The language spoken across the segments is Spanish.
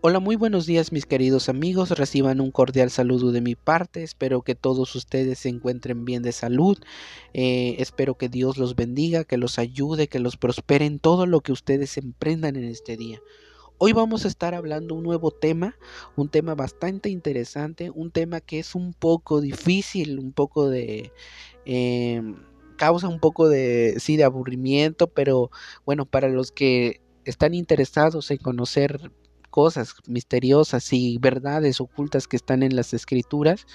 Hola, muy buenos días mis queridos amigos, reciban un cordial saludo de mi parte, espero que todos ustedes se encuentren bien de salud, eh, espero que Dios los bendiga, que los ayude, que los prospere en todo lo que ustedes emprendan en este día. Hoy vamos a estar hablando un nuevo tema, un tema bastante interesante, un tema que es un poco difícil, un poco de... Em, causa un poco de, sí, de aburrimiento, pero bueno, para los que están interesados en conocer cosas misteriosas y verdades ocultas que están en las escrituras,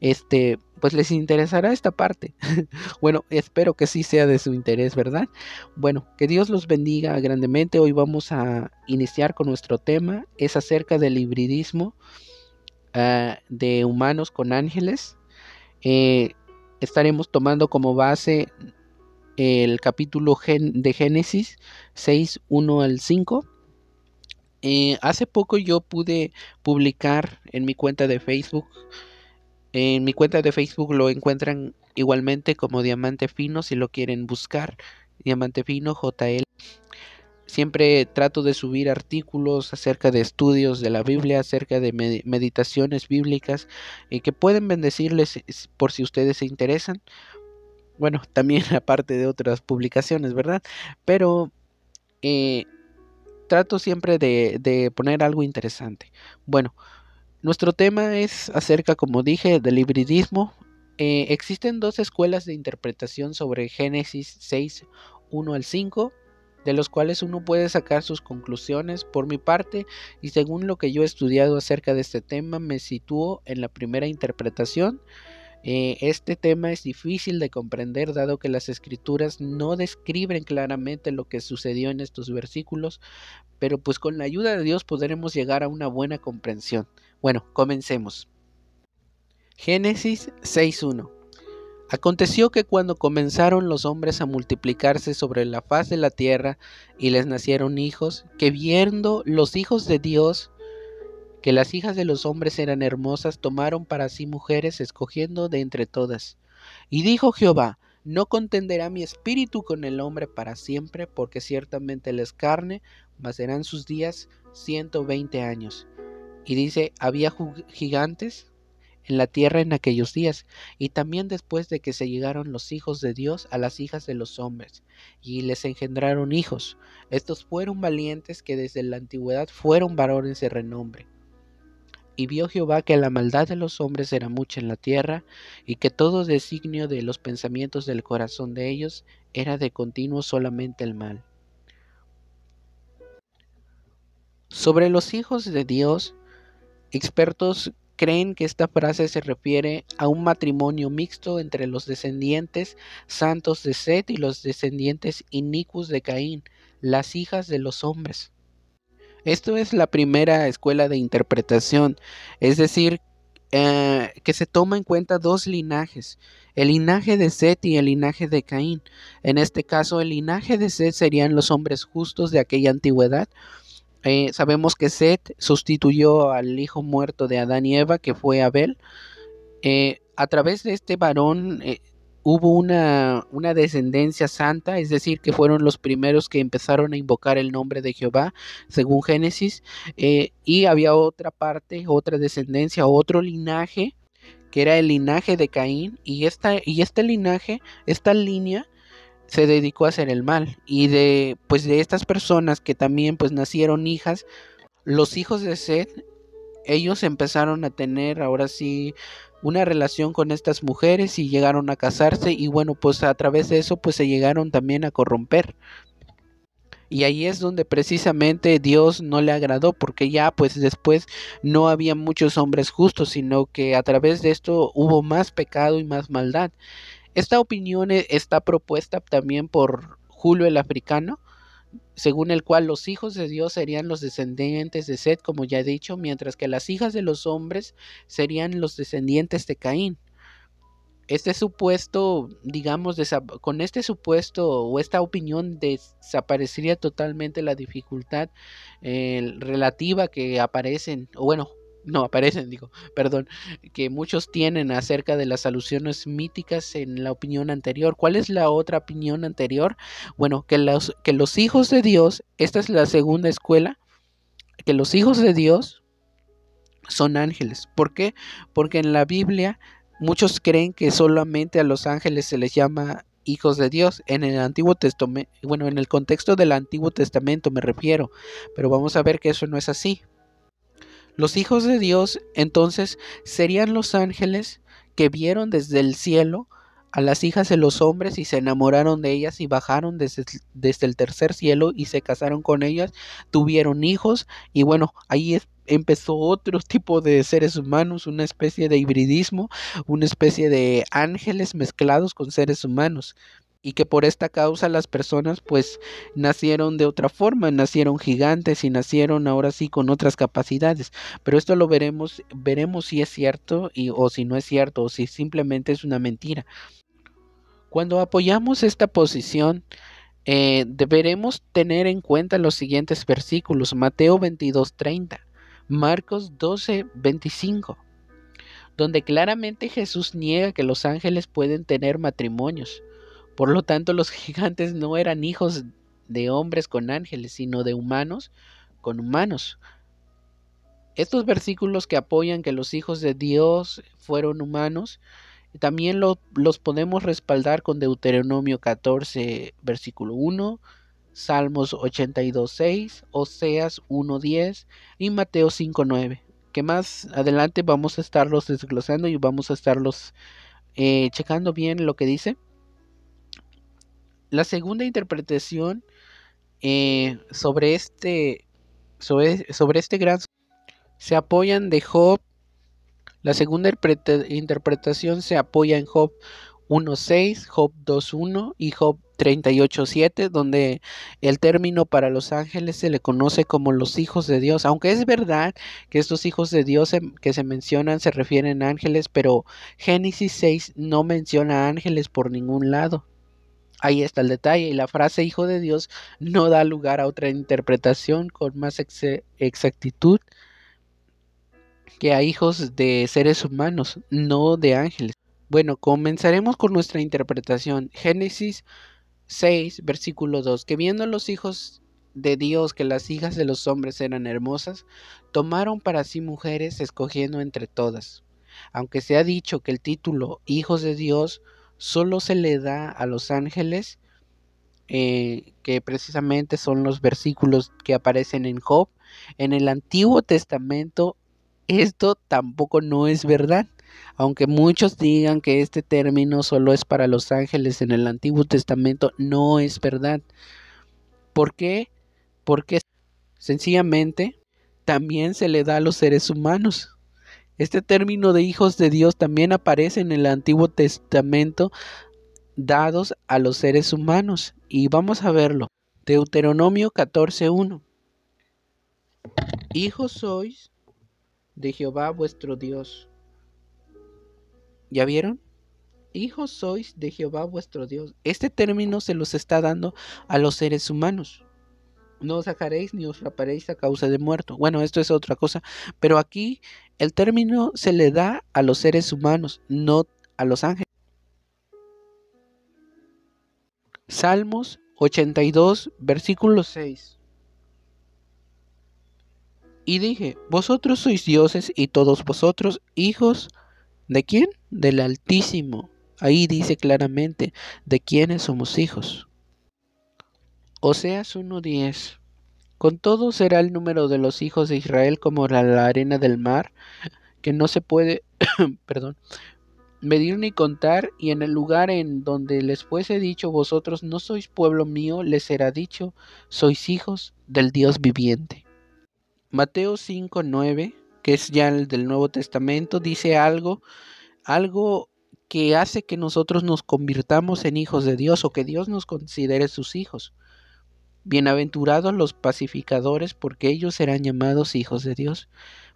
este, pues les interesará esta parte. bueno, espero que sí sea de su interés, ¿verdad? Bueno, que Dios los bendiga grandemente. Hoy vamos a iniciar con nuestro tema, es acerca del hibridismo ah, de humanos con ángeles. Eh, estaremos tomando como base el capítulo de Génesis 6, 1 al 5 eh, hace poco yo pude publicar en mi cuenta de Facebook. En mi cuenta de Facebook lo encuentran igualmente como Diamante Fino si lo quieren buscar. Diamante Fino JL. Siempre trato de subir artículos acerca de estudios de la Biblia, acerca de meditaciones bíblicas y que pueden bendecirles por si ustedes se interesan. Bueno, también aparte de otras publicaciones, ¿verdad? Pero eh, trato siempre de, poner algo interesante. Bueno, nuestro tema es acerca, como dije, del hibridismo. Eh, existen dos escuelas de interpretación sobre Génesis 6, 1 al 5, de los cuales uno puede sacar sus conclusiones. Por mi parte, y según lo que yo he estudiado acerca de este tema, me sitúo en la primera interpretación eh, este tema es difícil de comprender dado que las escrituras no describen claramente lo que sucedió en estos versículos, pero pues con la ayuda de Dios podremos llegar a una buena comprensión. Bueno, comencemos. Génesis 6.1 Aconteció que cuando comenzaron los hombres a multiplicarse sobre la faz de la tierra y les nacieron hijos, que viendo los hijos de Dios que las hijas de los hombres eran hermosas, tomaron para sí mujeres, escogiendo de entre todas. Y dijo Jehová, no contenderá mi espíritu con el hombre para siempre, porque ciertamente él es carne, mas serán sus días ciento veinte años. Y dice, había gigantes en la tierra en aquellos días, y también después de que se llegaron los hijos de Dios a las hijas de los hombres, y les engendraron hijos. Estos fueron valientes que desde la antigüedad fueron varones de renombre. Y vio Jehová que la maldad de los hombres era mucha en la tierra, y que todo designio de los pensamientos del corazón de ellos era de continuo solamente el mal. Sobre los hijos de Dios, expertos creen que esta frase se refiere a un matrimonio mixto entre los descendientes santos de Set y los descendientes inicuos de Caín, las hijas de los hombres. Esto es la primera escuela de interpretación, es decir, eh, que se toma en cuenta dos linajes, el linaje de Set y el linaje de Caín. En este caso, el linaje de Set serían los hombres justos de aquella antigüedad. Eh, sabemos que Set sustituyó al hijo muerto de Adán y Eva, que fue Abel. Eh, a través de este varón hubo una, una, descendencia santa, es decir, que fueron los primeros que empezaron a invocar el nombre de Jehová, según Génesis, eh, y había otra parte, otra descendencia, otro linaje, que era el linaje de Caín, y, esta, y este linaje, esta línea, se dedicó a hacer el mal, y de, pues de estas personas que también pues nacieron hijas, los hijos de Seth, ellos empezaron a tener ahora sí una relación con estas mujeres y llegaron a casarse y bueno, pues a través de eso pues se llegaron también a corromper. Y ahí es donde precisamente Dios no le agradó porque ya pues después no había muchos hombres justos, sino que a través de esto hubo más pecado y más maldad. Esta opinión e, está propuesta también por Julio el Africano, según el cual los hijos de Dios serían los descendientes de Seth, como ya he dicho, mientras que las hijas de los hombres serían los descendientes de Caín. Este supuesto, digamos, con este supuesto o esta opinión desaparecería totalmente la dificultad eh, relativa que aparecen, o bueno, no aparecen, digo, perdón, que muchos tienen acerca de las alusiones míticas en la opinión anterior. ¿Cuál es la otra opinión anterior? Bueno, que los, que los hijos de Dios, esta es la segunda escuela, que los hijos de Dios son ángeles. ¿Por qué? Porque en la Biblia muchos creen que solamente a los ángeles se les llama hijos de Dios. En el Antiguo Testamento, bueno, en el contexto del Antiguo Testamento me refiero, pero vamos a ver que eso no es así. Los hijos de Dios entonces serían los ángeles que vieron desde el cielo a las hijas de los hombres y se enamoraron de ellas y bajaron desde, el tercer cielo y se casaron con ellas, tuvieron hijos y bueno, ahí empezó otro tipo de seres humanos, una especie de hibridismo, una especie de ángeles mezclados con seres humanos y que por esta causa las personas pues nacieron de otra forma, nacieron gigantes y nacieron ahora sí con otras capacidades, pero esto lo veremos, veremos si es cierto y, o si no es cierto o si simplemente es una mentira. Cuando apoyamos esta posición, eh, deberemos tener en cuenta los siguientes versículos, Mateo 22:30, Marcos 12:25, donde claramente Jesús niega que los ángeles pueden tener matrimonios. Por lo tanto, los gigantes no eran hijos de hombres con ángeles, sino de humanos con humanos. Estos versículos que apoyan que los hijos de Dios fueron humanos, también los podemos respaldar con Deuteronomio 14, versículo 1, Salmos 82, 6, Oseas 1, 10 y Mateo 5, 9, que más adelante vamos a estarlos desglosando y vamos a estarlos eh, checando bien lo que dice. La segunda interpretación eh, sobre este sobre, sobre este gran se apoyan de Job. La segunda interpretación se apoya en Job 1.6, Job 2.1 y Job 38.7, donde el término para los ángeles se le conoce como los hijos de Dios. Aunque es verdad que estos hijos de Dios que se mencionan se refieren a ángeles, pero Génesis 6 no menciona ángeles por ningún lado. Ahí está el detalle. Y la frase hijo de Dios no da lugar a otra interpretación con más exactitud que a hijos de seres humanos, no de ángeles. Bueno, comenzaremos con nuestra interpretación. Génesis 6, versículo 2. Que viendo los hijos de Dios que las hijas de los hombres eran hermosas, tomaron para sí mujeres escogiendo entre todas. Aunque se ha dicho que el título hijos de Dios solo se le da a los ángeles, eh, que precisamente son los versículos que aparecen en Job. En el Antiguo Testamento esto tampoco no es verdad. Aunque muchos digan que este término solo es para los ángeles en el Antiguo Testamento, no es verdad. ¿Por qué? Porque sencillamente también se le da a los seres humanos. Este término de hijos de Dios también aparece en el Antiguo Testamento dados a los seres humanos. Y vamos a verlo. Deuteronomio 14.1. Hijos sois de Jehová vuestro Dios. ¿Ya vieron? Hijos sois de Jehová vuestro Dios. Este término se los está dando a los seres humanos no os sacaréis ni os raparéis a causa de muerto. Bueno, esto es otra cosa, pero aquí el término se le da a los seres humanos, no a los ángeles. Salmos 82, versículo 6. Y dije, vosotros sois dioses y todos vosotros hijos de quién? Del Altísimo. Ahí dice claramente de quiénes somos hijos. Oseas 1.10 Con todo será el número de los hijos de Israel como la, arena del mar, que no se puede, medir ni contar, y en el lugar en donde les fuese dicho vosotros no sois pueblo mío, les será dicho, sois hijos del Dios viviente. Mateo 5.9, que es ya el del Nuevo Testamento, dice algo, algo que hace que nosotros nos convirtamos en hijos de Dios o que Dios nos considere sus hijos. Bienaventurados los pacificadores, porque ellos serán llamados hijos de Dios.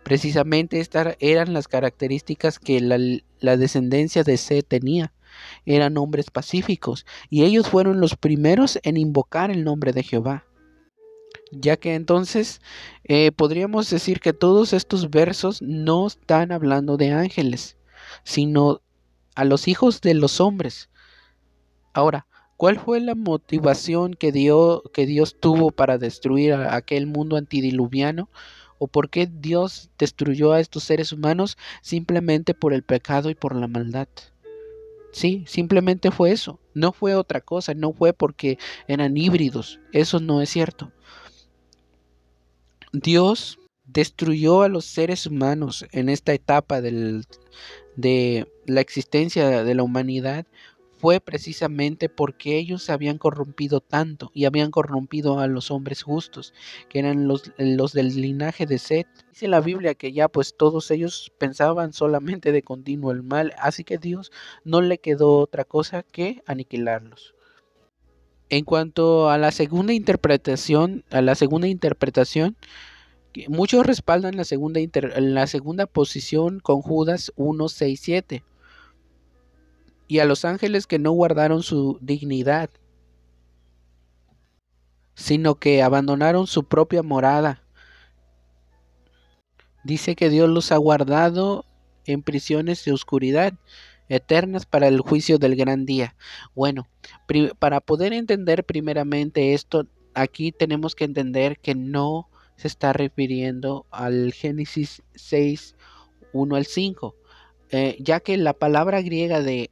Precisamente estas eran las características que la, descendencia de C tenía. Eran hombres pacíficos, y ellos fueron los primeros en invocar el nombre de Jehová. Ya que entonces eh, podríamos decir que todos estos versos no están hablando de ángeles, sino a los hijos de los hombres. Ahora, ¿Cuál fue la motivación que, dio, que Dios tuvo para destruir a aquel mundo antidiluviano? ¿O por qué Dios destruyó a estos seres humanos? Simplemente por el pecado y por la maldad. Sí, simplemente fue eso. No fue otra cosa, no fue porque eran híbridos. Eso no es cierto. Dios destruyó a los seres humanos en esta etapa de la existencia de la humanidad fue precisamente porque ellos se habían corrompido tanto y habían corrompido a los hombres justos, que eran los, los del linaje de Set. Dice la Biblia que ya pues todos ellos pensaban solamente de continuo el mal, así que Dios no le quedó otra cosa que aniquilarlos. En cuanto a la segunda interpretación, a la segunda interpretación, muchos respaldan la segunda, la segunda posición con Judas 1, 6, 7 y a los ángeles que no guardaron su dignidad, sino que abandonaron su propia morada. Dice que Dios los ha guardado en prisiones de oscuridad eternas para el juicio del gran día. Bueno, para poder entender primeramente esto, aquí tenemos que entender que no se está refiriendo al Génesis 6, 1 al 5, eh, ya que la palabra griega de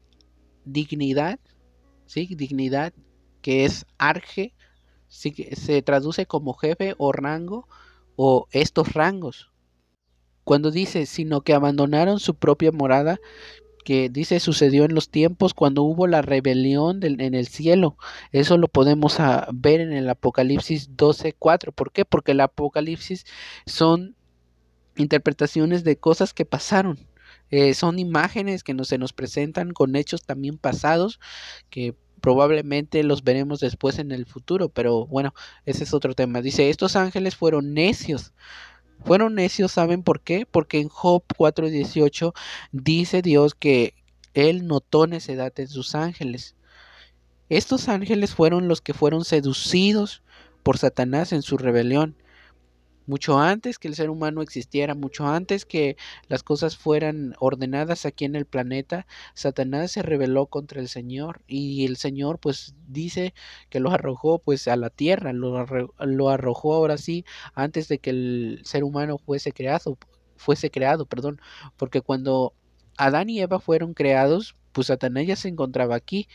dignidad, ¿sí? Dignidad, que es arge, se traduce como jefe o rango o estos rangos. Cuando dice, sino que abandonaron su propia morada, que dice sucedió en los tiempos cuando hubo la rebelión en el cielo. Eso lo podemos ah, ver en el Apocalipsis 12.4. ¿Por qué? Porque el Apocalipsis son interpretaciones de cosas que pasaron. Eh, son imágenes que se nos presentan con hechos también pasados que probablemente los veremos después en el futuro, pero bueno, ese es otro tema. Dice, estos ángeles fueron necios. Fueron necios, ¿saben por qué? Porque en Job 4:18 dice Dios que él notó necedad en sus ángeles. Estos ángeles fueron los que fueron seducidos por Satanás en su rebelión mucho antes que el ser humano existiera, mucho antes que las cosas fueran ordenadas aquí en el planeta, Satanás se rebeló contra el Señor y el Señor pues dice que lo arrojó pues a la tierra, lo, lo arrojó ahora sí antes de que el ser humano fuese creado, fuese creado, perdón, porque cuando Adán y Eva fueron creados, pues Satanás ya se encontraba aquí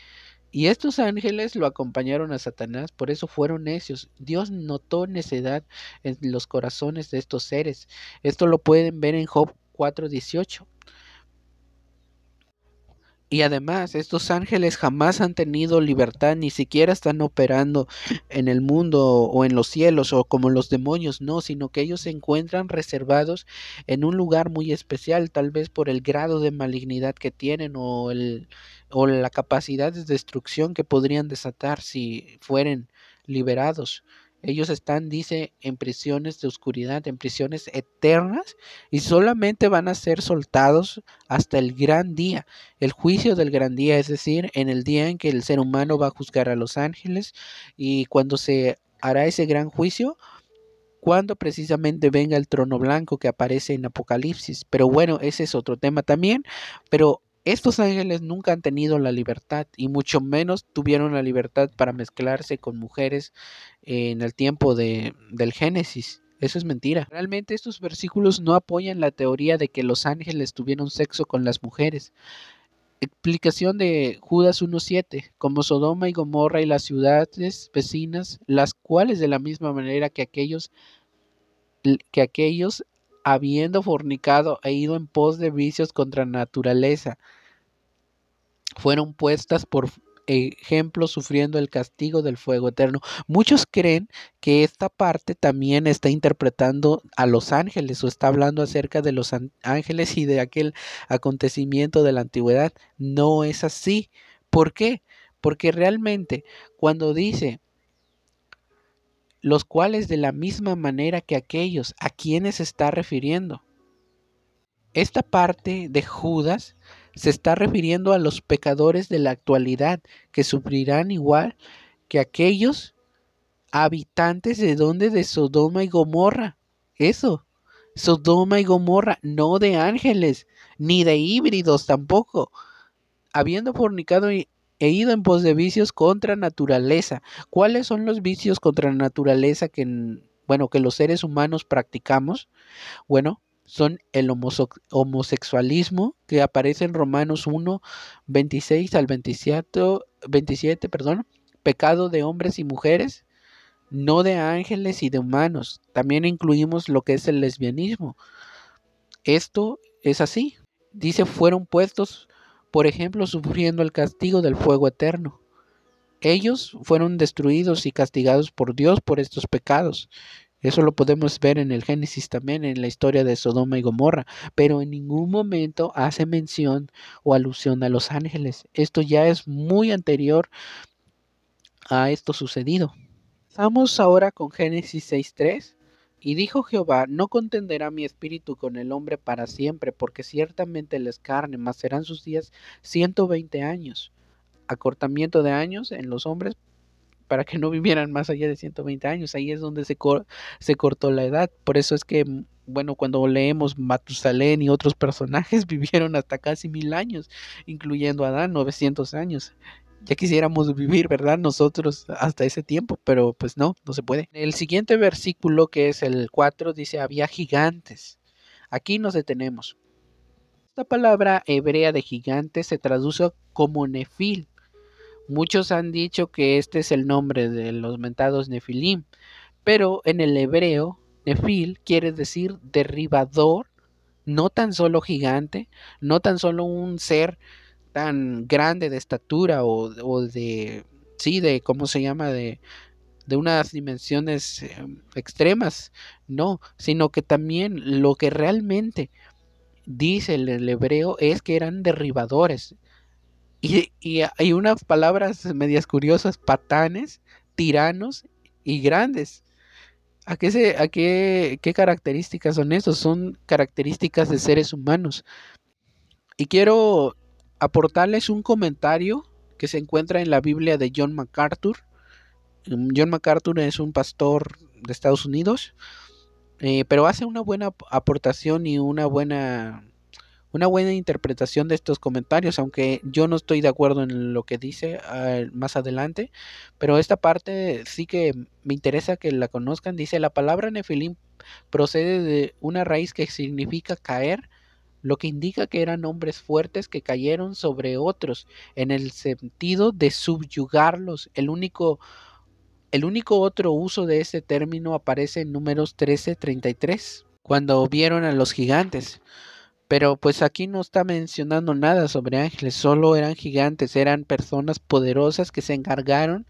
y estos ángeles lo acompañaron a Satanás, por eso fueron necios. Dios notó necedad en los corazones de estos seres. Esto lo pueden ver en Job 4:18. Y además, estos ángeles jamás han tenido libertad, ni siquiera están operando en el mundo o en los cielos o como los demonios, no, sino que ellos se encuentran reservados en un lugar muy especial, tal vez por el grado de malignidad que tienen o, el, o la capacidad de destrucción que podrían desatar si fueren liberados. Ellos están, dice, en prisiones de oscuridad, en prisiones eternas, y solamente van a ser soltados hasta el gran día, el juicio del gran día, es decir, en el día en que el ser humano va a juzgar a los ángeles, y cuando se hará ese gran juicio, cuando precisamente venga el trono blanco que aparece en Apocalipsis. Pero bueno, ese es otro tema también, pero estos ángeles nunca han tenido la libertad y mucho menos tuvieron la libertad para mezclarse con mujeres en el tiempo de, del Génesis. Eso es mentira. Realmente estos versículos no apoyan la teoría de que los ángeles tuvieron sexo con las mujeres. Explicación de Judas 1.7, como Sodoma y Gomorra y las ciudades vecinas, las cuales de la misma manera que aquellos que aquellos habiendo fornicado e ido en pos de vicios contra naturaleza, fueron puestas por ejemplo sufriendo el castigo del fuego eterno. Muchos creen que esta parte también está interpretando a los ángeles o está hablando acerca de los ángeles y de aquel acontecimiento de la antigüedad. No es así. ¿Por qué? Porque realmente cuando dice los cuales de la misma manera que aquellos a quienes está refiriendo. Esta parte de Judas se está refiriendo a los pecadores de la actualidad que sufrirán igual que aquellos habitantes de donde de Sodoma y Gomorra. Eso, Sodoma y Gomorra, no de ángeles, ni de híbridos tampoco. Habiendo fornicado he ido en pos de vicios contra naturaleza. ¿Cuáles son los vicios contra naturaleza que, bueno, que los seres humanos practicamos? Bueno, son el homosexualismo que aparece en Romanos 1, 26 al 27, 27 perdón, pecado de hombres y mujeres, no de ángeles y de humanos. También incluimos lo que es el lesbianismo. Esto es así. Dice, fueron puestos, por ejemplo, sufriendo el castigo del fuego eterno. Ellos fueron destruidos y castigados por Dios por estos pecados. Eso lo podemos ver en el Génesis también, en la historia de Sodoma y Gomorra, pero en ningún momento hace mención o alusión a los ángeles. Esto ya es muy anterior a esto sucedido. Vamos ahora con Génesis 6.3. Y dijo Jehová, no contenderá mi espíritu con el hombre para siempre, porque ciertamente él es carne, mas serán sus días 120 años. Acortamiento de años en los hombres para que no vivieran más allá de 120 años. Ahí es donde se, se cortó la edad. Por eso es que, mm, bueno, cuando leemos Matusalén y otros personajes vivieron hasta casi mil años, incluyendo Adán, 900 años. Ya quisiéramos vivir, ¿verdad? Nosotros hasta ese tiempo, pero pues no, no se puede. El siguiente versículo, que es el 4, dice, había gigantes. Aquí nos detenemos. Esta palabra hebrea de gigante se traduce como nefil, Muchos han dicho que este es el nombre de los mentados Nefilim, pero en el hebreo, Nefil quiere decir derribador, no tan solo gigante, no tan solo un ser tan grande de estatura o, de, sí, de, ¿cómo se llama? De, de unas dimensiones eh, extremas, no, sino que también lo que realmente dice el hebreo es que eran derribadores, y, hay unas palabras medias curiosas, patanes, tiranos y grandes. ¿A qué, se, a qué, qué características son esos? Son características de seres humanos. Y quiero aportarles un comentario que se encuentra en la Biblia de John MacArthur. Mm, John MacArthur es un pastor de Estados Unidos, eh, pero hace una buena aportación y una buena una buena interpretación de estos comentarios, aunque yo no estoy de acuerdo en lo que dice más adelante, pero esta parte sí que me interesa que la conozcan. Dice, la palabra nefilim procede de una raíz que significa caer, lo que indica que eran hombres fuertes que cayeron sobre otros, en el sentido de subyugarlos. El único, el único otro uso de ese término aparece en números 13:33, cuando vieron a los gigantes. Pero pues aquí no está mencionando nada sobre ángeles, solo eran gigantes, eran personas poderosas que se encargaron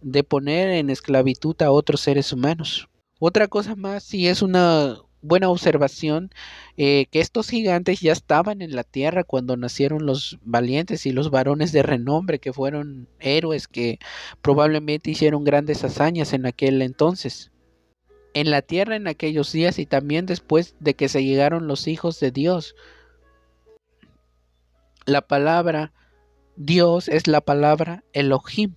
de poner en esclavitud a otros seres humanos. Otra cosa más, si es una buena observación, eh, que estos gigantes ya estaban en la tierra cuando nacieron los valientes y los varones de renombre, que fueron héroes que probablemente hicieron grandes hazañas en aquel entonces en la tierra en aquellos días y también después de que se llegaron los hijos de Dios. La palabra Dios es la palabra Elohim.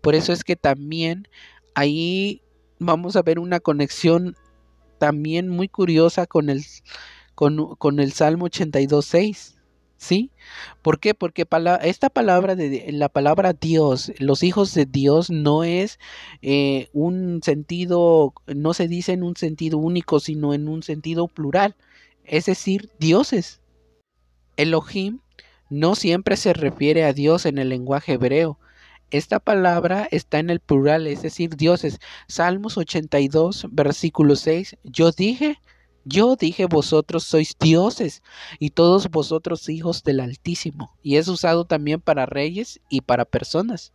Por eso es que también ahí vamos a ver una conexión también muy curiosa con el, con, con el Salmo 82.6. ¿Sí? ¿Por qué? Porque esta palabra de la palabra Dios, los hijos de Dios no es eh, un sentido, no se dice en un sentido único, sino en un sentido plural, es decir, dioses. Elohim no siempre se refiere a Dios en el lenguaje hebreo. Esta palabra está en el plural, es decir, dioses. Salmos 82, versículo 6. Yo dije, yo dije, vosotros sois dioses y todos vosotros hijos del Altísimo. Y es usado también para reyes y para personas.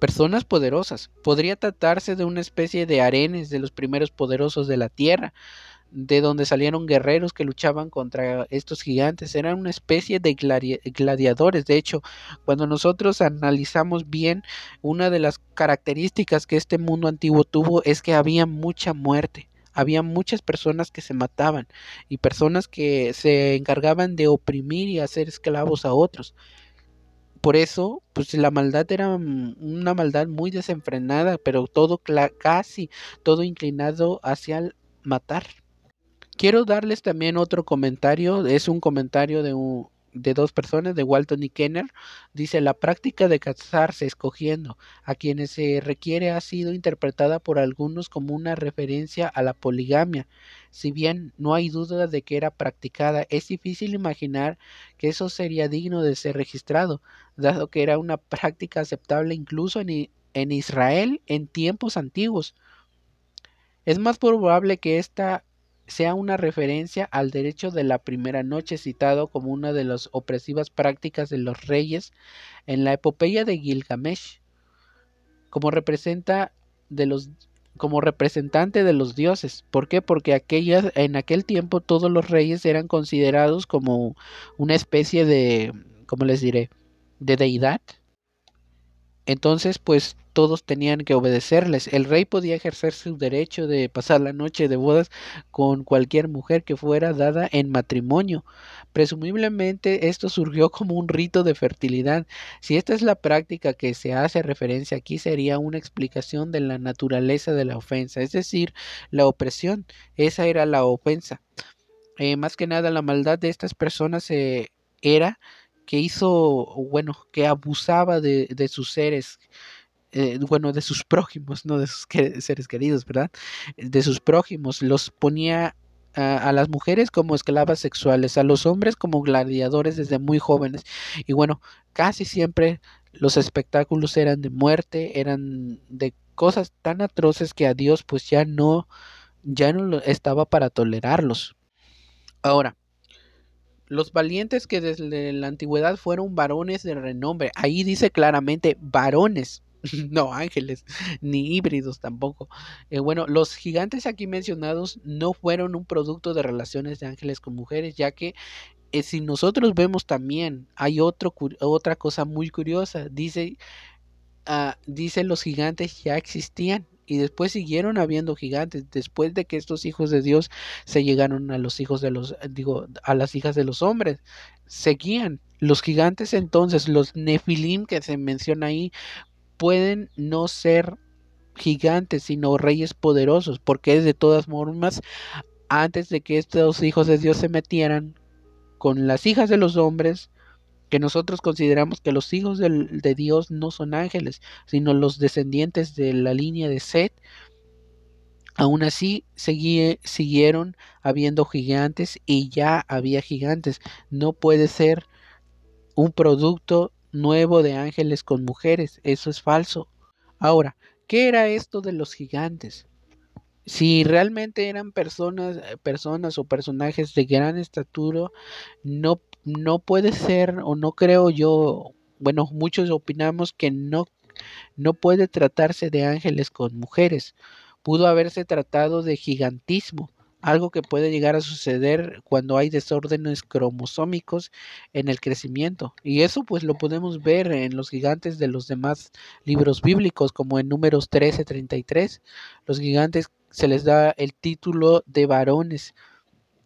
Personas poderosas. Podría tratarse de una especie de arenes de los primeros poderosos de la tierra, de donde salieron guerreros que luchaban contra estos gigantes. Eran una especie de gladiadores. De hecho, cuando nosotros analizamos bien, una de las características que este mundo antiguo tuvo es que había mucha muerte. Había muchas personas que se mataban y personas que se encargaban de oprimir y hacer esclavos a otros. Por eso, pues la maldad era una maldad muy desenfrenada, pero todo casi todo inclinado hacia el matar. Quiero darles también otro comentario, es un comentario de un, de dos personas, de Walton y Kenner, dice la práctica de casarse escogiendo a quienes se requiere ha sido interpretada por algunos como una referencia a la poligamia. Si bien no hay duda de que era practicada, es difícil imaginar que eso sería digno de ser registrado, dado que era una práctica aceptable incluso en, en Israel en tiempos antiguos. Es más probable que esta sea una referencia al derecho de la primera noche citado como una de las opresivas prácticas de los reyes en la epopeya de Gilgamesh, como representa de los como representante de los dioses. ¿Por qué? Porque aquellas, en aquel tiempo todos los reyes eran considerados como una especie de, ¿cómo les diré? de deidad entonces, pues todos tenían que obedecerles. El rey podía ejercer su derecho de pasar la noche de bodas con cualquier mujer que fuera dada en matrimonio. Presumiblemente esto surgió como un rito de fertilidad. Si esta es la práctica que se hace referencia aquí, sería una explicación de la naturaleza de la ofensa, es decir, la opresión. Esa era la ofensa. Eh, más que nada, la maldad de estas personas eh, era que hizo, bueno, que abusaba de, de sus seres, eh, bueno, de sus prójimos, no de sus seres queridos, ¿verdad? De sus prójimos, los ponía a, a, las mujeres como esclavas sexuales, a los hombres como gladiadores desde muy jóvenes. Y bueno, casi siempre los espectáculos eran de muerte, eran de cosas tan atroces que a Dios pues ya no, ya no estaba para tolerarlos. Ahora, los valientes que desde la antigüedad fueron varones de renombre. Ahí dice claramente varones, no ángeles, ni híbridos tampoco. Eh, bueno, los gigantes aquí mencionados no fueron un producto de relaciones de ángeles con mujeres, ya que eh, si nosotros vemos también, hay otro, otra cosa muy curiosa. Dice, uh, dice los gigantes ya existían y después siguieron habiendo gigantes después de que estos hijos de Dios se llegaron a los hijos de los digo a las hijas de los hombres. Seguían. Los gigantes entonces los nefilim que se menciona ahí pueden no ser gigantes sino reyes poderosos porque de todas formas antes de que estos hijos de Dios se metieran con las hijas de los hombres que nosotros consideramos que los hijos de Dios no son ángeles, sino los descendientes de la línea de Set, aún así siguieron habiendo gigantes y ya había gigantes. No puede ser un producto nuevo de ángeles con mujeres, eso es falso. Ahora, ¿qué era esto de los gigantes? si realmente eran personas, personas o personajes de gran estatura, no no puede ser o no creo yo, bueno, muchos opinamos que no, no puede tratarse de ángeles con mujeres. Pudo haberse tratado de gigantismo, algo que puede llegar a suceder cuando hay desórdenes cromosómicos en el crecimiento. Y eso pues lo podemos ver en los gigantes de los demás libros bíblicos, como en números 13-33. Los gigantes se les da el título de varones.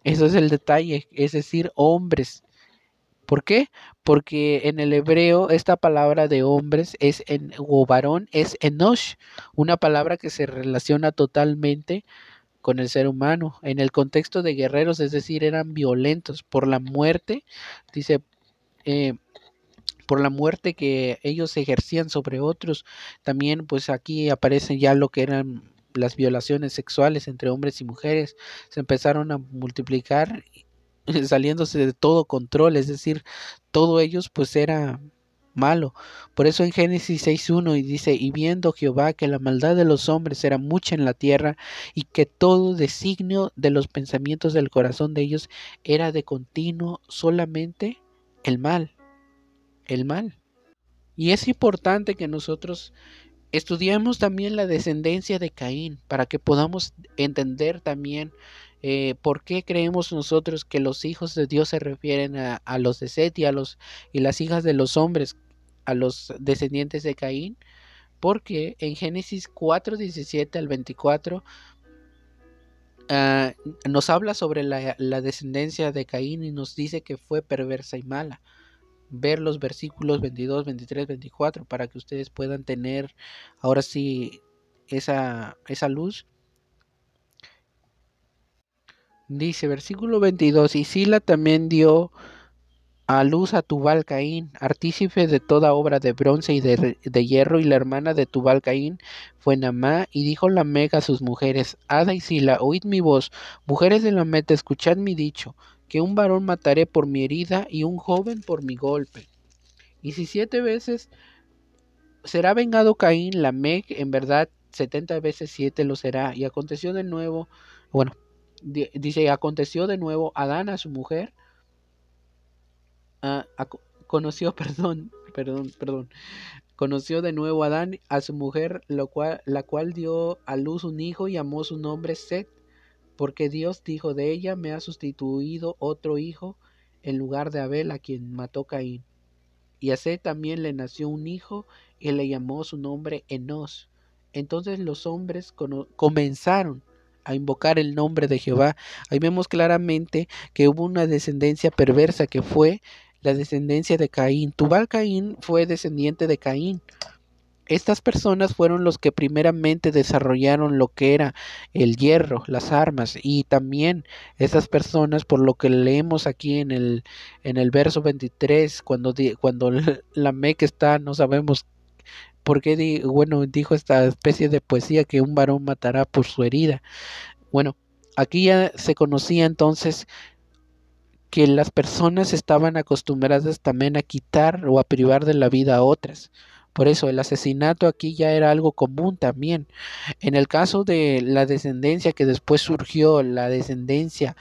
Eso es el detalle, es decir, hombres. ¿Por qué? Porque en el hebreo esta palabra de hombres es en, o varón es enosh, una palabra que se relaciona totalmente con el ser humano. En el contexto de guerreros, es decir, eran violentos por la muerte, dice, eh, por la muerte que ellos ejercían sobre otros. También pues aquí aparecen ya lo que eran las violaciones sexuales entre hombres y mujeres. Se empezaron a multiplicar saliéndose de todo control, es decir, todo ellos pues era malo. Por eso en Génesis 6.1 y dice, y viendo Jehová que la maldad de los hombres era mucha en la tierra y que todo designio de los pensamientos del corazón de ellos era de continuo solamente el mal, el mal. Y es importante que nosotros estudiemos también la descendencia de Caín para que podamos entender también eh, ¿Por qué creemos nosotros que los hijos de Dios se refieren a, los de Set y, a los, y las hijas de los hombres, a los descendientes de Caín? Porque en Génesis 4, 17 al 24 ah, nos habla sobre la, la descendencia de Caín y nos dice que fue perversa y mala ver los versículos 22, 23, 24 para que ustedes puedan tener ahora sí esa, esa luz Dice versículo 22, y Sila también dio a luz a Tubal Caín, artífice de toda obra de bronce y de, hierro, y la hermana de Tubal Caín fue Namá, y dijo Lameg a sus mujeres, Ada y Sila, oíd mi voz, mujeres de Lamec, escuchad mi dicho, que un varón mataré por mi herida y un joven por mi golpe. Y si siete veces será vengado Caín, Lamec, en verdad setenta veces siete lo será. Y aconteció de nuevo, bueno, dice, aconteció de nuevo Adán a su mujer, conoció, perdón, perdón, perdón, conoció de nuevo Adán a su mujer, lo cual, la cual dio a luz un hijo y llamó su nombre Set, porque Dios dijo de ella, me ha sustituido otro hijo en lugar de Abel a quien mató Caín. Y a Set también le nació un hijo y le llamó su nombre Enos. Entonces los hombres comenzaron a invocar el nombre de Jehová. Ahí vemos claramente que hubo una descendencia perversa que fue la descendencia de Caín. Tubal Caín fue descendiente de Caín. Estas personas fueron los que primeramente desarrollaron lo que era el hierro, las armas, y también estas personas, por lo que leemos aquí en el, en el verso 23, cuando, cuando la Mec está, no sabemos por qué, bueno, dijo esta especie de poesía que un varón matará por su herida. Bueno, aquí ya se conocía entonces que las personas estaban acostumbradas también a quitar o a privar de la vida a otras. Por eso el asesinato aquí ya era algo común también. En el caso de la descendencia que después surgió, la descendencia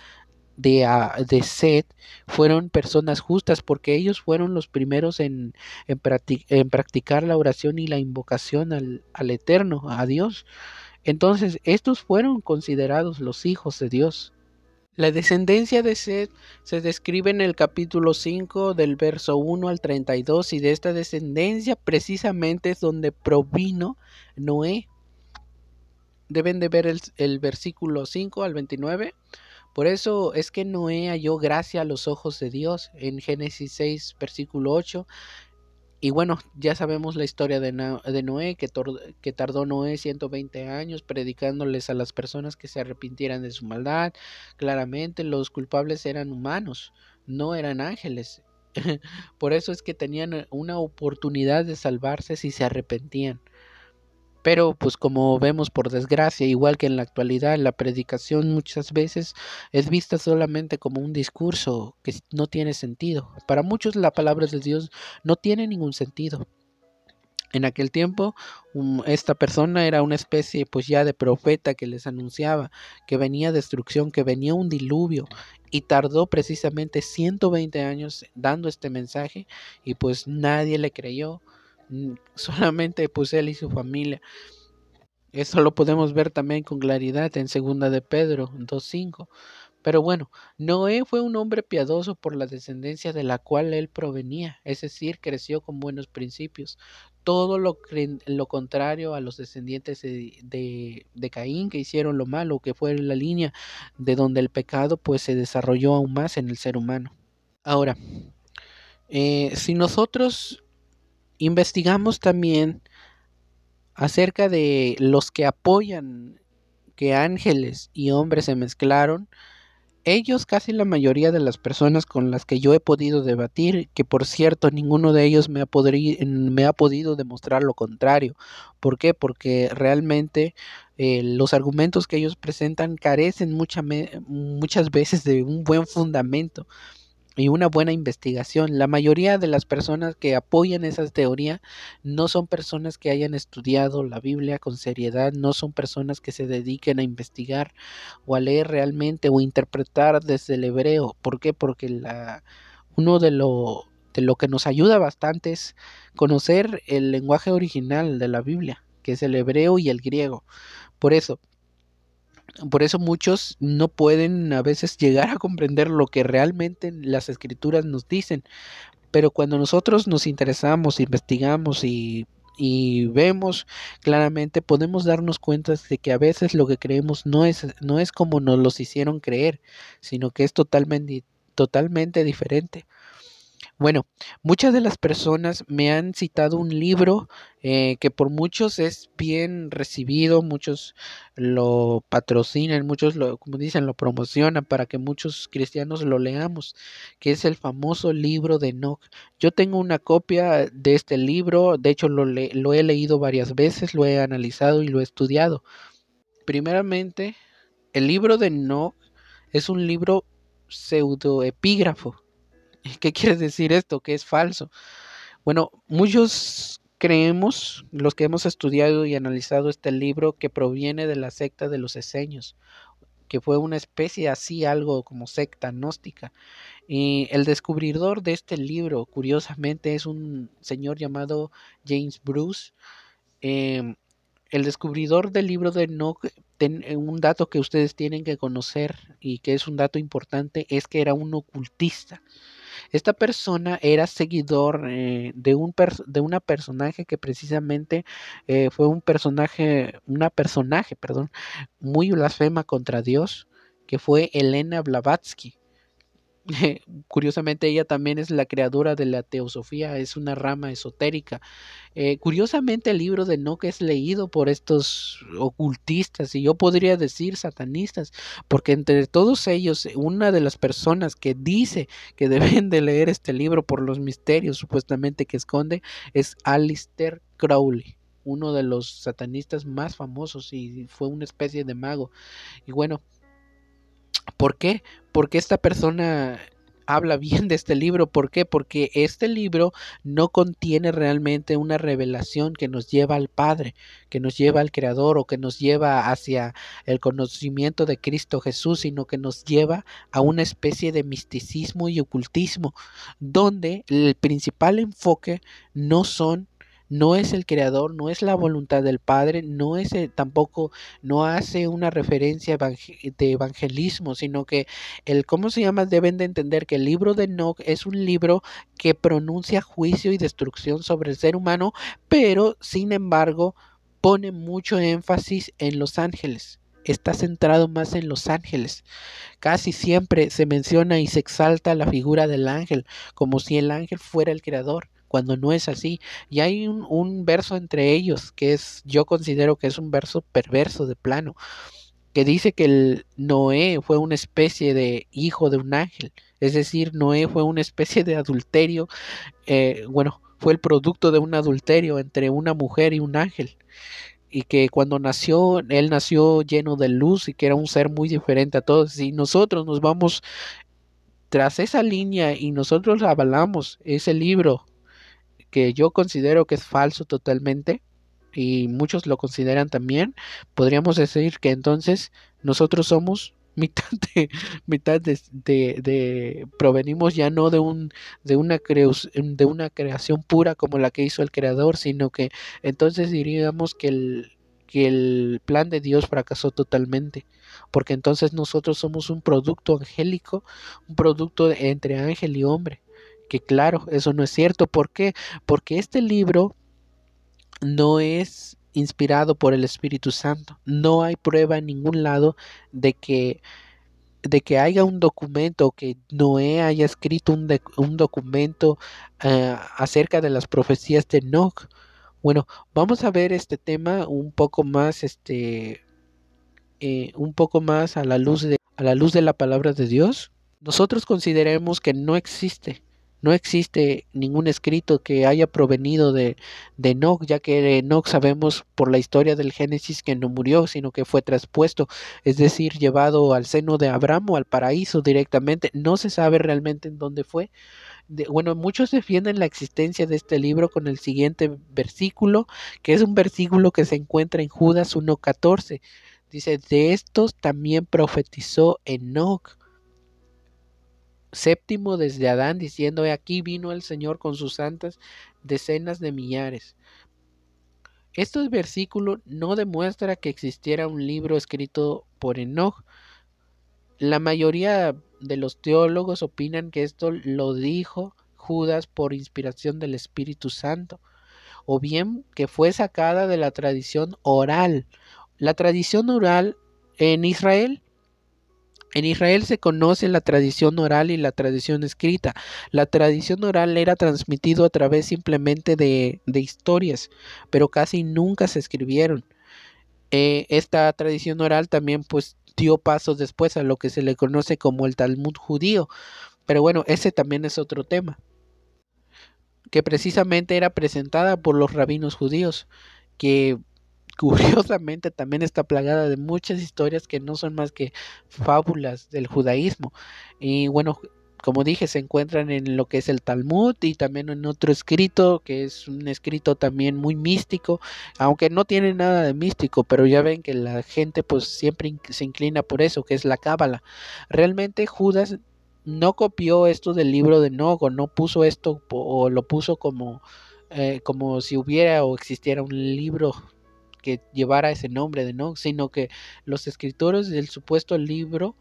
de, uh, de fueron personas justas porque ellos fueron los primeros en, en, en practicar la oración y la invocación al, al Eterno, a Dios. Entonces, estos fueron considerados los hijos de Dios. La descendencia de Seth se describe en el capítulo 5 del verso 1 al 32 y de esta descendencia precisamente es donde provino Noé. Deben de ver el, el versículo 5 al 29. Por eso es que Noé halló gracia a los ojos de Dios. En Génesis 6, versículo 8, y bueno, ya sabemos la historia de, Noé, que, que, tardó Noé 120 años predicándoles a las personas que se arrepintieran de su maldad. Claramente los culpables eran humanos, no eran ángeles. Por eso es que tenían una oportunidad de salvarse si se arrepentían. Pero pues como vemos por desgracia, igual que en la actualidad, la predicación muchas veces es vista solamente como un discurso que no tiene sentido. Para muchos la palabra de Dios no tiene ningún sentido. En aquel tiempo esta persona era una especie pues ya de profeta que les anunciaba que venía destrucción, que venía un diluvio y tardó precisamente 120 años dando este mensaje y pues nadie le creyó solamente pues él y su familia. Eso lo podemos ver también con claridad en segunda de Pedro 2.5. Pero bueno, Noé fue un hombre piadoso por la descendencia de la cual él provenía, es decir, creció con buenos principios. Todo lo, lo contrario a los descendientes de, de, Caín que hicieron lo malo, que fue la línea de donde el pecado pues se desarrolló aún más en el ser humano. Ahora, eh, si nosotros investigamos también acerca de los que apoyan que ángeles y hombres se mezclaron. Ellos, casi la mayoría de las personas con las que yo he podido debatir, que por cierto ninguno de ellos me ha, me ha podido demostrar lo contrario. ¿Por qué? Porque realmente eh, los argumentos que ellos presentan carecen muchas veces de un buen fundamento y una buena investigación. La mayoría de las personas que apoyan esa teoría no son personas que hayan estudiado la Biblia con seriedad, no son personas que se dediquen a investigar o a leer realmente o interpretar desde el hebreo. ¿Por qué? Porque la, uno de lo, de lo que nos ayuda bastante es conocer el lenguaje original de la Biblia, que es el hebreo y el griego. Por eso, por eso muchos no pueden a veces llegar a comprender lo que realmente las escrituras nos dicen. Pero cuando nosotros nos interesamos, investigamos y, y vemos claramente, podemos darnos cuenta de que a veces lo que creemos no es, no es como nos los hicieron creer, sino que es totalmente, totalmente diferente. Bueno, muchas de las personas me han citado un libro eh, que por muchos es bien recibido, muchos lo patrocinan, muchos lo, como dicen, lo promocionan para que muchos cristianos lo leamos, que es el famoso libro de Enoch. Yo tengo una copia de este libro, de hecho lo, lo he leído varias veces, lo he analizado y lo he estudiado. Primeramente, el libro de Enoch es un libro pseudoepígrafo ¿Qué quiere decir esto? Que es falso. Bueno, muchos creemos, los que hemos estudiado y analizado este libro, que proviene de la secta de los eseños, que fue una especie así, algo como secta gnóstica. Y el descubridor de este libro, curiosamente, es un señor llamado James Bruce. Em, el descubridor del libro de Enoch, un dato que ustedes tienen que conocer y que es un dato importante, es que era un ocultista. Esta persona era seguidor eh, de, un de una personaje que precisamente eh, fue un personaje, una personaje, perdón, muy blasfema contra Dios, que fue Elena Blavatsky. Curiosamente ella también es la creadora de la teosofía, es una rama esotérica. Eh, curiosamente el libro de Enoch es leído por estos ocultistas y yo podría decir satanistas, porque entre todos ellos una de las personas que dice que deben de leer este libro por los misterios supuestamente que esconde es Alistair Crowley uno de los satanistas más famosos y fue una especie de mago. Y bueno, ¿Por qué? Porque esta persona habla bien de este libro. ¿Por qué? Porque este libro no contiene realmente una revelación que nos lleva al Padre, que nos lleva al Creador o que nos lleva hacia el conocimiento de Cristo Jesús, sino que nos lleva a una especie de misticismo y ocultismo, donde el principal enfoque no son no es el creador, no es la voluntad del Padre, no es tampoco, no hace una referencia de evangelismo, sino que el, ¿cómo se llama? Deben de entender que el libro de Enoch es un libro que pronuncia juicio y destrucción sobre el ser humano, pero sin embargo pone mucho énfasis en los ángeles está centrado más en los ángeles. Casi siempre se menciona y se exalta la figura del ángel, como si el ángel fuera el creador cuando no es así. Y hay un, verso entre ellos que es, yo considero que es un verso perverso de plano, que dice que el Noé fue una especie de hijo de un ángel, es decir, Noé fue una especie de adulterio, eh, bueno, fue el producto de un adulterio entre una mujer y un ángel y que cuando nació, él nació lleno de luz y que era un ser muy diferente a todos. Y nosotros nos vamos tras esa línea y nosotros avalamos ese libro que yo considero que es falso totalmente y muchos lo consideran también, podríamos decir que entonces nosotros somos mitad de mitad de, de, provenimos ya no de un de una de una creación pura como la que hizo el creador sino que entonces diríamos que el que el plan de Dios fracasó totalmente porque entonces nosotros somos un producto angélico un producto entre ángel y hombre que claro, eso no es cierto. ¿Por qué? Porque este libro no es inspirado por el Espíritu Santo. No hay prueba en ningún lado de que de que haya un documento, que Noé haya escrito un, un documento eh, acerca de las profecías de Enoch. Bueno, vamos a ver este tema un poco más, este, eh, un poco más a la luz de, a la luz de la palabra de Dios. Nosotros consideremos que no existe no existe ningún escrito que haya provenido de, de Enoch, ya que Enoch sabemos por la historia del Génesis que no murió, sino que fue traspuesto, es decir, llevado al seno de Abraham o al paraíso directamente. No se sabe realmente en dónde fue. bueno, muchos defienden la existencia de este libro con el siguiente versículo, que es un versículo que se encuentra en Judas 1.14. Dice, de estos también profetizó Enoch séptimo desde Adán, diciendo, aquí vino el Señor con sus santas decenas de millares. Este versículo no demuestra que existiera un libro escrito por Enoch. La mayoría de los teólogos opinan que esto lo dijo Judas por inspiración del Espíritu Santo, o bien que fue sacada de la tradición oral. La tradición oral en Israel En Israel se conoce la tradición oral y la tradición escrita. La tradición oral era transmitido a través simplemente de, de historias, pero casi nunca se escribieron. Eh, esta tradición oral también pues dio pasos después a lo que se le conoce como el Talmud judío. Pero bueno, ese también es otro tema. Que precisamente era presentada por los rabinos judíos, que curiosamente también está plagada de muchas historias que no son más que fábulas del judaísmo. Y bueno, como dije, se encuentran en lo que es el Talmud y también en otro escrito, que es un escrito también muy místico, aunque no tiene nada de místico, pero ya ven que la gente pues siempre se inclina por eso, que es la Cábala. Realmente Judas no copió esto del libro de Nogo, no puso esto o lo puso como, eh, como si hubiera o existiera un libro que llevara ese nombre de no, sino que los escritores del supuesto libro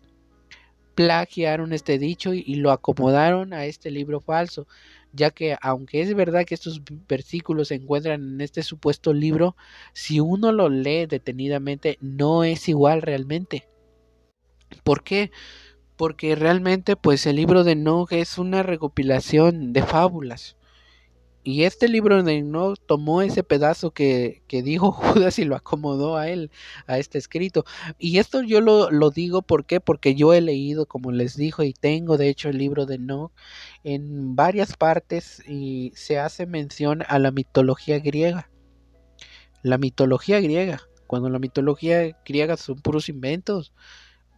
plagiaron este dicho y, lo acomodaron a este libro falso, ya que aunque es verdad que estos versículos se encuentran en este supuesto libro, si uno lo lee detenidamente no es igual realmente. ¿Por qué? Porque realmente pues el libro de Nog es una recopilación de fábulas y este libro de no tomó ese pedazo que, que, dijo Judas y lo acomodó a él, a este escrito. Y esto yo lo, lo digo ¿por qué? porque yo he leído, como les dijo, y tengo de hecho el libro de No en varias partes y se hace mención a la mitología griega. La mitología griega, cuando la mitología griega son puros inventos.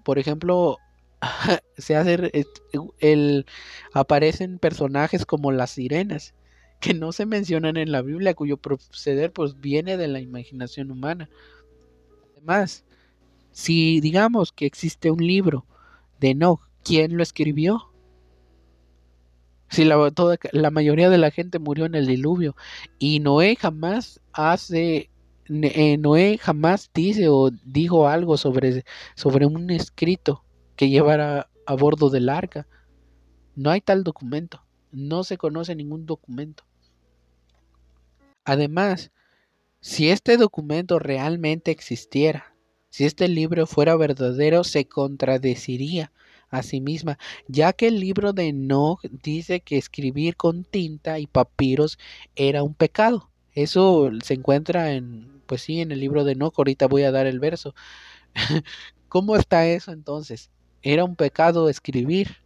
Por ejemplo, se hace el aparecen personajes como las sirenas que no se mencionan en la Biblia, cuyo proceder pues viene de la imaginación humana. Además, si digamos que existe un libro de Enoch, ¿quién lo escribió? Si la, toda, la mayoría de la gente murió en el diluvio y Noé jamás hace, eh, Noé jamás dice o dijo algo sobre, sobre un escrito que llevara a bordo del arca. No hay tal documento, no se conoce ningún documento. Además, si este documento realmente existiera, si este libro fuera verdadero, se contradeciría a sí misma, ya que el libro de Enoch dice que escribir con tinta y papiros era un pecado. Eso se encuentra en, pues sí, en el libro de Enoch. Ahorita voy a dar el verso. ¿Cómo está eso entonces? ¿Era un pecado escribir?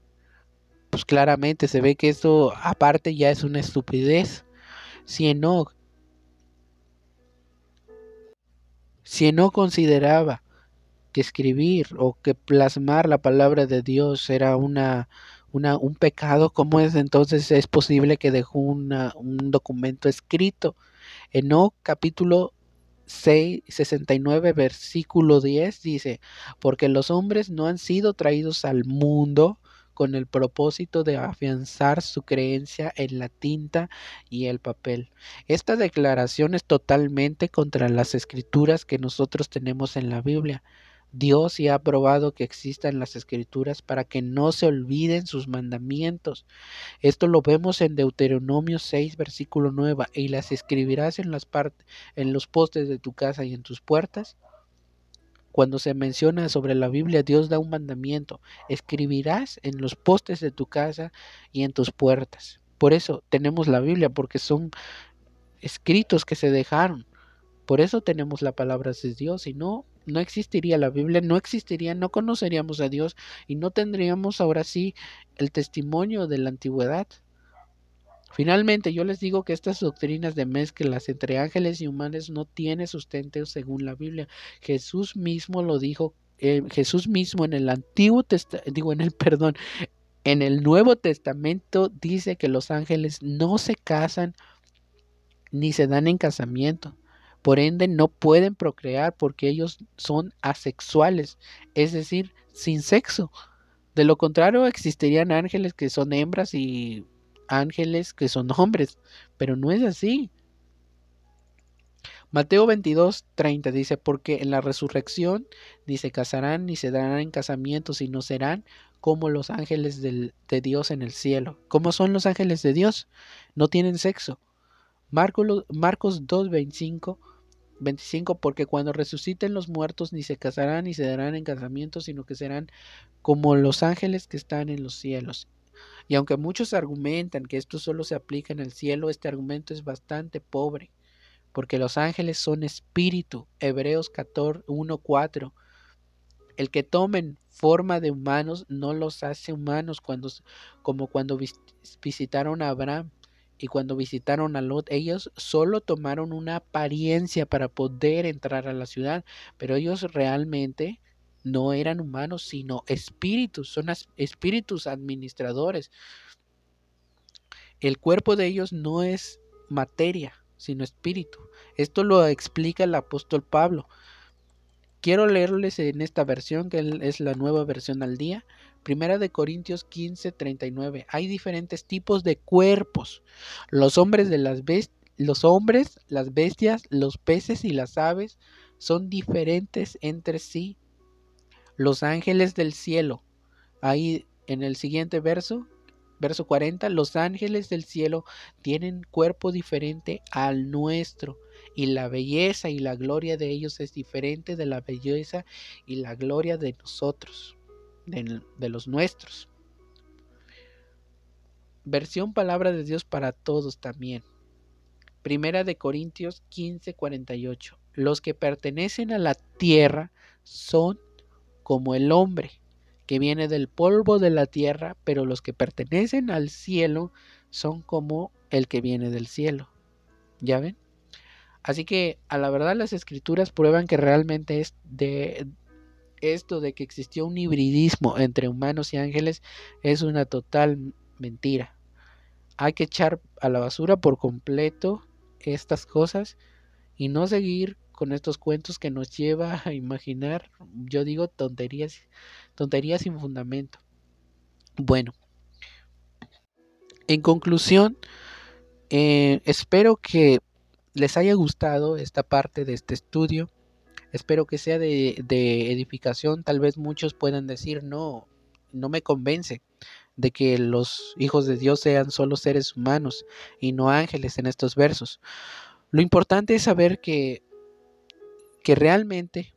Pues claramente se ve que esto aparte ya es una estupidez. Si Enoch Si consideraba que escribir o que plasmar la palabra de Dios era una, una un pecado, ¿cómo es entonces es posible que dejó un documento escrito? En O capítulo 6, 69, versículo 10 dice, porque los hombres no han sido traídos al mundo con el propósito de afianzar su creencia en la tinta y el papel. Esta declaración es totalmente contra las escrituras que nosotros tenemos en la Biblia. Dios ya ha probado que existan las escrituras para que no se olviden sus mandamientos. Esto lo vemos en Deuteronomio 6, versículo 9, y las escribirás en, las en los postes de tu casa y en tus puertas cuando se menciona sobre la Biblia, Dios da un mandamiento. Escribirás en los postes de tu casa y en tus puertas. Por eso tenemos la Biblia, porque son escritos que se dejaron. Por eso tenemos la palabra de Dios. Si no, no existiría la Biblia, no existiría, no conoceríamos a Dios y no tendríamos ahora sí el testimonio de la antigüedad. Finalmente, yo les digo que estas doctrinas de mezclas entre ángeles y humanos no tienen sustento según la Biblia. Jesús mismo lo dijo, eh, Jesús mismo en el Antiguo Testamento, digo en el perdón, en el Nuevo Testamento dice que los ángeles no se casan ni se dan en casamiento. Por ende, no pueden procrear porque ellos son asexuales, es decir, sin sexo. De lo contrario, existirían ángeles que son hembras y ángeles que son hombres, pero no es así. Mateo 22, 30 dice, porque en la resurrección ni se casarán ni se darán en casamiento, sino serán como los ángeles de Dios en el cielo. ¿Cómo son los ángeles de Dios? No tienen sexo. Marcos, Marcos 2, 25 25, porque cuando resuciten los muertos ni se casarán ni se darán en casamiento, sino que serán como los ángeles que están en los cielos. Y aunque muchos argumentan que esto solo se aplica en el cielo, este argumento es bastante pobre, porque los ángeles son espíritu. Hebreos 14, 1, 4. El que tomen forma de humanos no los hace humanos cuando, como cuando visitaron a Abraham y cuando visitaron a Lot, ellos solo tomaron una apariencia para poder entrar a la ciudad, pero ellos realmente no eran humanos, sino espíritus, son espíritus administradores. El cuerpo de ellos no es materia, sino espíritu. Esto lo explica el apóstol Pablo. Quiero leerles en esta versión, que es la nueva versión al día. Primera de Corintios 15, 39. Hay diferentes tipos de cuerpos. Los hombres de las los hombres, las bestias, los peces y las aves son diferentes entre sí. Los ángeles del cielo. Ahí en el siguiente verso, verso 40, los ángeles del cielo tienen cuerpo diferente al nuestro y la belleza y la gloria de ellos es diferente de la belleza y la gloria de nosotros, de, los nuestros. Versión palabra de Dios para todos también. Primera de Corintios 15, 48. Los que pertenecen a la tierra son como el hombre, que viene del polvo de la tierra, pero los que pertenecen al cielo son como el que viene del cielo. ¿Ya ven? Así que a la verdad las escrituras prueban que realmente es de esto de que existió un hibridismo entre humanos y ángeles es una total mentira. Hay que echar a la basura por completo estas cosas y no seguir con estos cuentos que nos lleva a imaginar, yo digo tonterías, tonterías sin fundamento. Bueno, en conclusión, eh, espero que les haya gustado esta parte de este estudio. Espero que sea de, edificación. Tal vez muchos puedan decir, no, no me convence de que los hijos de Dios sean solo seres humanos y no ángeles en estos versos. Lo importante es saber que, que realmente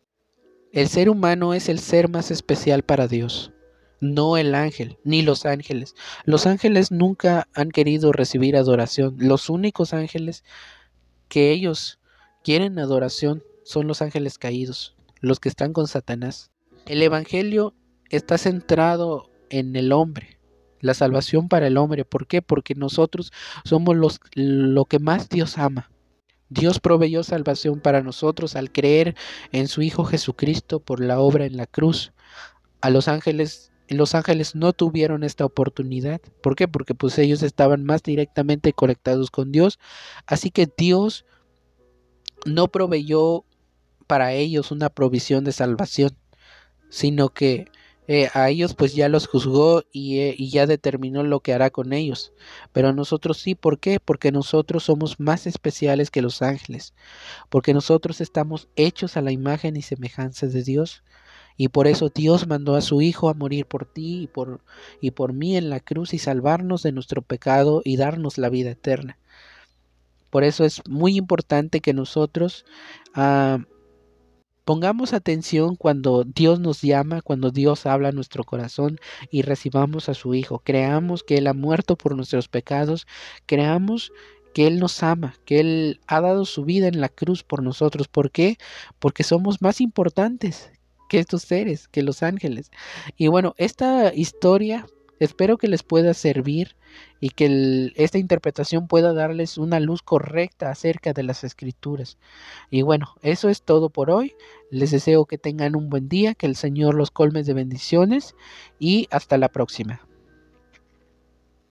el ser humano es el ser más especial para Dios, no el ángel, ni los ángeles. Los ángeles nunca han querido recibir adoración. Los únicos ángeles que ellos quieren adoración son los ángeles caídos, los que están con Satanás. El Evangelio está centrado en el hombre, la salvación para el hombre. ¿Por qué? Porque nosotros somos los, lo que más Dios ama. Dios proveyó salvación para nosotros al creer en su Hijo Jesucristo por la obra en la cruz. A los ángeles, los ángeles no tuvieron esta oportunidad. ¿Por qué? Porque pues ellos estaban más directamente conectados con Dios. Así que Dios no proveyó para ellos una provisión de salvación, sino que eh, a ellos pues ya los juzgó y, eh, y, ya determinó lo que hará con ellos. Pero a nosotros sí, ¿por qué? Porque nosotros somos más especiales que los ángeles, porque nosotros estamos hechos a la imagen y semejanza de Dios. Y por eso Dios mandó a su Hijo a morir por ti y por, y por mí en la cruz y salvarnos de nuestro pecado y darnos la vida eterna. Por eso es muy importante que nosotros ah, pongamos atención cuando Dios nos llama, cuando Dios habla a nuestro corazón y recibamos a su Hijo. Creamos que Él ha muerto por nuestros pecados. Creamos que Él nos ama, que Él ha dado su vida en la cruz por nosotros. ¿Por qué? Porque somos más importantes que estos seres, que los ángeles. Y bueno, esta historia espero que les pueda servir y que esta interpretación pueda darles una luz correcta acerca de las escrituras. Y bueno, eso es todo por hoy. Les deseo que tengan un buen día, que el Señor los colme de bendiciones y hasta la próxima.